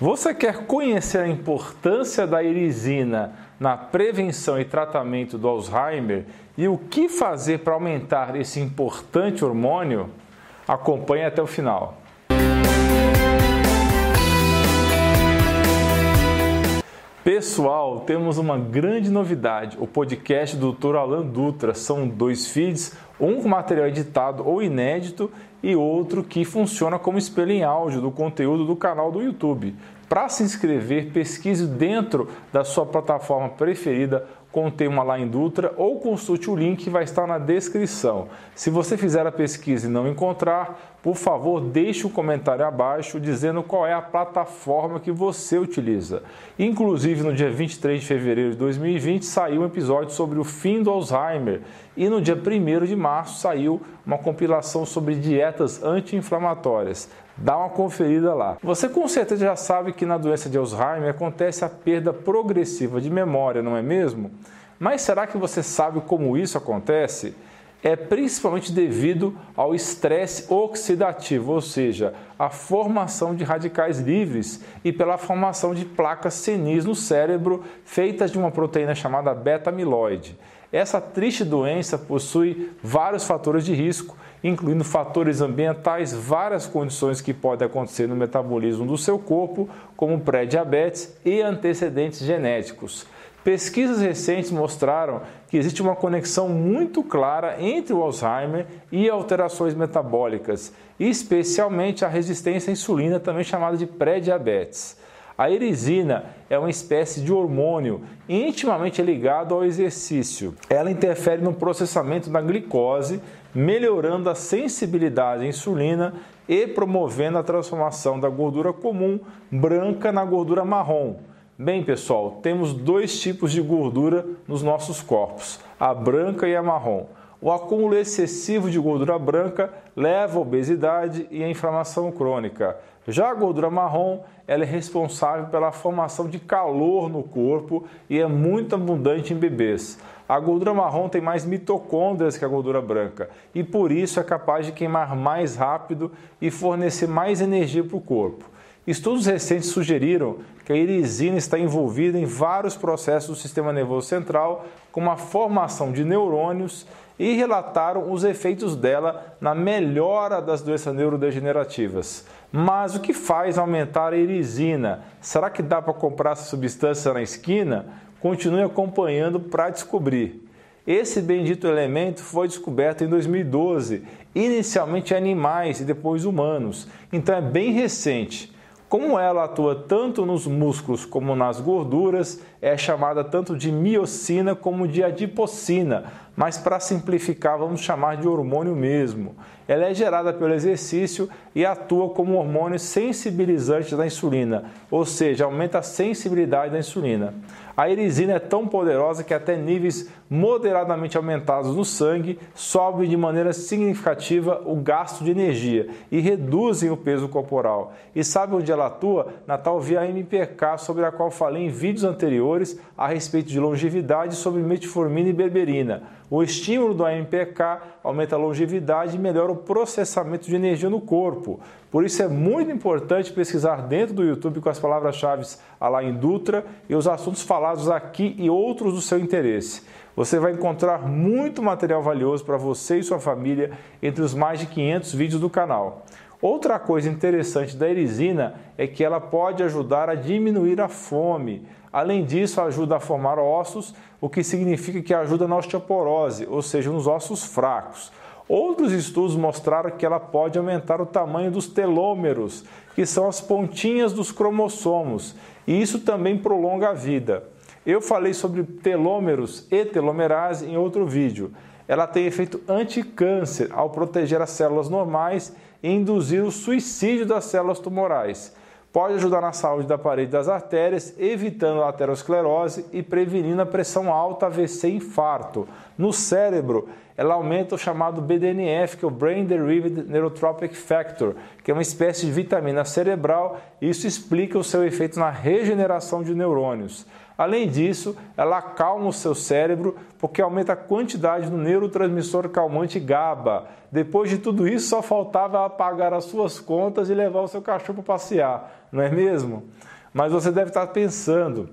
Você quer conhecer a importância da irisina na prevenção e tratamento do Alzheimer e o que fazer para aumentar esse importante hormônio? Acompanhe até o final. Pessoal, temos uma grande novidade. O podcast do Dr. Alan Dutra são dois feeds, um com material editado ou inédito e outro que funciona como espelho em áudio do conteúdo do canal do YouTube. Para se inscrever, pesquise dentro da sua plataforma preferida com o tema lá em Dutra ou consulte o link que vai estar na descrição. Se você fizer a pesquisa e não encontrar, por favor, deixe um comentário abaixo dizendo qual é a plataforma que você utiliza. Inclusive, no dia 23 de fevereiro de 2020 saiu um episódio sobre o fim do Alzheimer e no dia 1 de março saiu uma compilação sobre dietas anti-inflamatórias. Dá uma conferida lá. Você com certeza já sabe que na doença de Alzheimer acontece a perda progressiva de memória, não é mesmo? Mas será que você sabe como isso acontece? É principalmente devido ao estresse oxidativo, ou seja, a formação de radicais livres e pela formação de placas senis no cérebro feitas de uma proteína chamada beta-amiloide. Essa triste doença possui vários fatores de risco incluindo fatores ambientais, várias condições que podem acontecer no metabolismo do seu corpo, como pré-diabetes e antecedentes genéticos. Pesquisas recentes mostraram que existe uma conexão muito clara entre o Alzheimer e alterações metabólicas, especialmente a resistência à insulina, também chamada de pré-diabetes. A erisina é uma espécie de hormônio intimamente ligado ao exercício. Ela interfere no processamento da glicose, melhorando a sensibilidade à insulina e promovendo a transformação da gordura comum branca na gordura marrom. Bem, pessoal, temos dois tipos de gordura nos nossos corpos, a branca e a marrom. O acúmulo excessivo de gordura branca leva à obesidade e à inflamação crônica. Já a gordura marrom, ela é responsável pela formação de calor no corpo e é muito abundante em bebês. A gordura marrom tem mais mitocôndrias que a gordura branca e por isso é capaz de queimar mais rápido e fornecer mais energia para o corpo. Estudos recentes sugeriram que a irisina está envolvida em vários processos do sistema nervoso central, como a formação de neurônios e relataram os efeitos dela na melhora das doenças neurodegenerativas. Mas o que faz aumentar a irisina? Será que dá para comprar essa substância na esquina? Continue acompanhando para descobrir. Esse bendito elemento foi descoberto em 2012, inicialmente animais e depois humanos, então é bem recente. Como ela atua tanto nos músculos como nas gorduras, é chamada tanto de miocina como de adipocina, mas para simplificar, vamos chamar de hormônio mesmo. Ela é gerada pelo exercício e atua como um hormônio sensibilizante da insulina, ou seja, aumenta a sensibilidade da insulina. A erisina é tão poderosa que até níveis moderadamente aumentados no sangue sobem de maneira significativa o gasto de energia e reduzem o peso corporal. E sabe onde ela atua? Na tal via MPK, sobre a qual falei em vídeos anteriores a respeito de longevidade sobre metformina e berberina. O estímulo do AMPK aumenta a longevidade e melhora o processamento de energia no corpo. Por isso é muito importante pesquisar dentro do YouTube com as palavras-chave Alain Dutra e os assuntos falados aqui e outros do seu interesse. Você vai encontrar muito material valioso para você e sua família entre os mais de 500 vídeos do canal. Outra coisa interessante da erisina é que ela pode ajudar a diminuir a fome. Além disso, ajuda a formar ossos, o que significa que ajuda na osteoporose, ou seja, nos ossos fracos. Outros estudos mostraram que ela pode aumentar o tamanho dos telômeros, que são as pontinhas dos cromossomos, e isso também prolonga a vida. Eu falei sobre telômeros e telomerase em outro vídeo. Ela tem efeito anticâncer ao proteger as células normais induzir o suicídio das células tumorais. Pode ajudar na saúde da parede das artérias, evitando a aterosclerose e prevenindo a pressão alta, AVC e infarto. No cérebro, ela aumenta o chamado BDNF, que é o Brain Derived Neurotropic Factor, que é uma espécie de vitamina cerebral, e isso explica o seu efeito na regeneração de neurônios. Além disso, ela acalma o seu cérebro porque aumenta a quantidade do neurotransmissor calmante GABA. Depois de tudo isso, só faltava pagar as suas contas e levar o seu cachorro para passear, não é mesmo? Mas você deve estar pensando,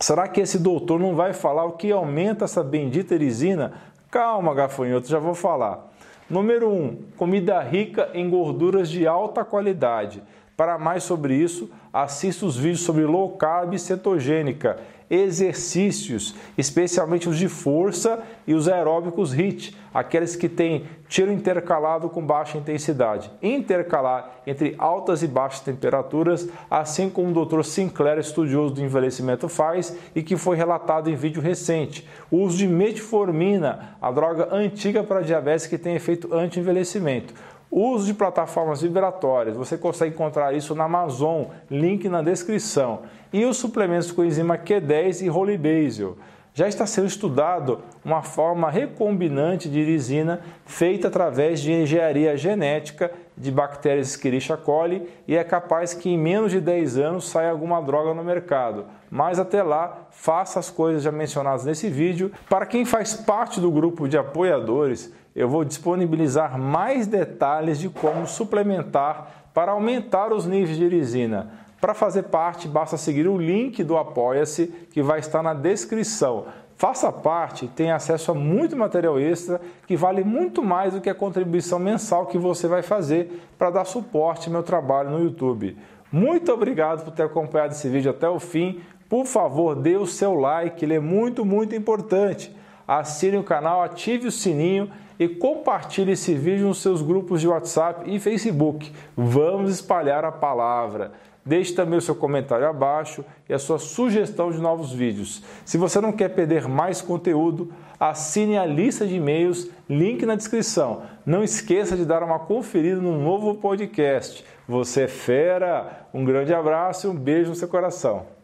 será que esse doutor não vai falar o que aumenta essa bendita erisina? Calma, gafanhoto, já vou falar. Número 1, um, comida rica em gorduras de alta qualidade. Para mais sobre isso, assista os vídeos sobre low carb e cetogênica, exercícios, especialmente os de força e os aeróbicos HIIT, aqueles que têm tiro intercalado com baixa intensidade. Intercalar entre altas e baixas temperaturas, assim como o Dr. Sinclair, estudioso do envelhecimento, faz e que foi relatado em vídeo recente. O uso de metformina, a droga antiga para diabetes que tem efeito anti-envelhecimento. Uso de plataformas vibratórias, você consegue encontrar isso na Amazon, link na descrição. E os suplementos com enzima Q10 e Holy Basil. Já está sendo estudado uma forma recombinante de irisina feita através de engenharia genética de bactérias Escherichia coli e é capaz que em menos de 10 anos saia alguma droga no mercado. Mas até lá, faça as coisas já mencionadas nesse vídeo. Para quem faz parte do grupo de apoiadores, eu vou disponibilizar mais detalhes de como suplementar para aumentar os níveis de irisina. Para fazer parte, basta seguir o link do Apoia-se que vai estar na descrição. Faça parte tenha acesso a muito material extra que vale muito mais do que a contribuição mensal que você vai fazer para dar suporte ao meu trabalho no YouTube. Muito obrigado por ter acompanhado esse vídeo até o fim. Por favor, dê o seu like, ele é muito, muito importante. Assine o canal, ative o sininho e compartilhe esse vídeo nos seus grupos de WhatsApp e Facebook. Vamos espalhar a palavra. Deixe também o seu comentário abaixo e a sua sugestão de novos vídeos. Se você não quer perder mais conteúdo, assine a lista de e-mails, link na descrição. Não esqueça de dar uma conferida no novo podcast. Você é fera! Um grande abraço e um beijo no seu coração.